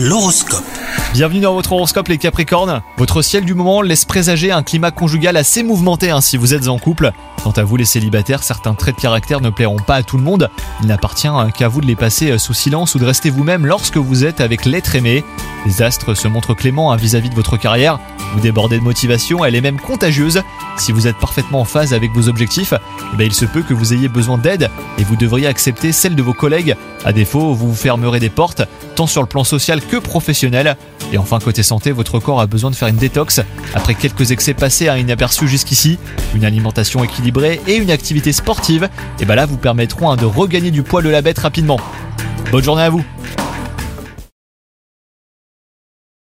L'horoscope. Bienvenue dans votre horoscope les Capricornes. Votre ciel du moment laisse présager un climat conjugal assez mouvementé hein, si vous êtes en couple. Quant à vous les célibataires, certains traits de caractère ne plairont pas à tout le monde. Il n'appartient hein, qu'à vous de les passer euh, sous silence ou de rester vous-même lorsque vous êtes avec l'être aimé. Les astres se montrent cléments hein, vis-à-vis de votre carrière. Vous débordez de motivation, elle est même contagieuse. Si vous êtes parfaitement en phase avec vos objectifs, eh ben, il se peut que vous ayez besoin d'aide et vous devriez accepter celle de vos collègues. À défaut, vous vous fermerez des portes, tant sur le plan social que professionnel. Et enfin, côté santé, votre corps a besoin de faire une détox. Après quelques excès passés à inaperçus jusqu'ici, une alimentation équilibrée et une activité sportive, et ben là vous permettront hein, de regagner du poil de la bête rapidement. Bonne journée à vous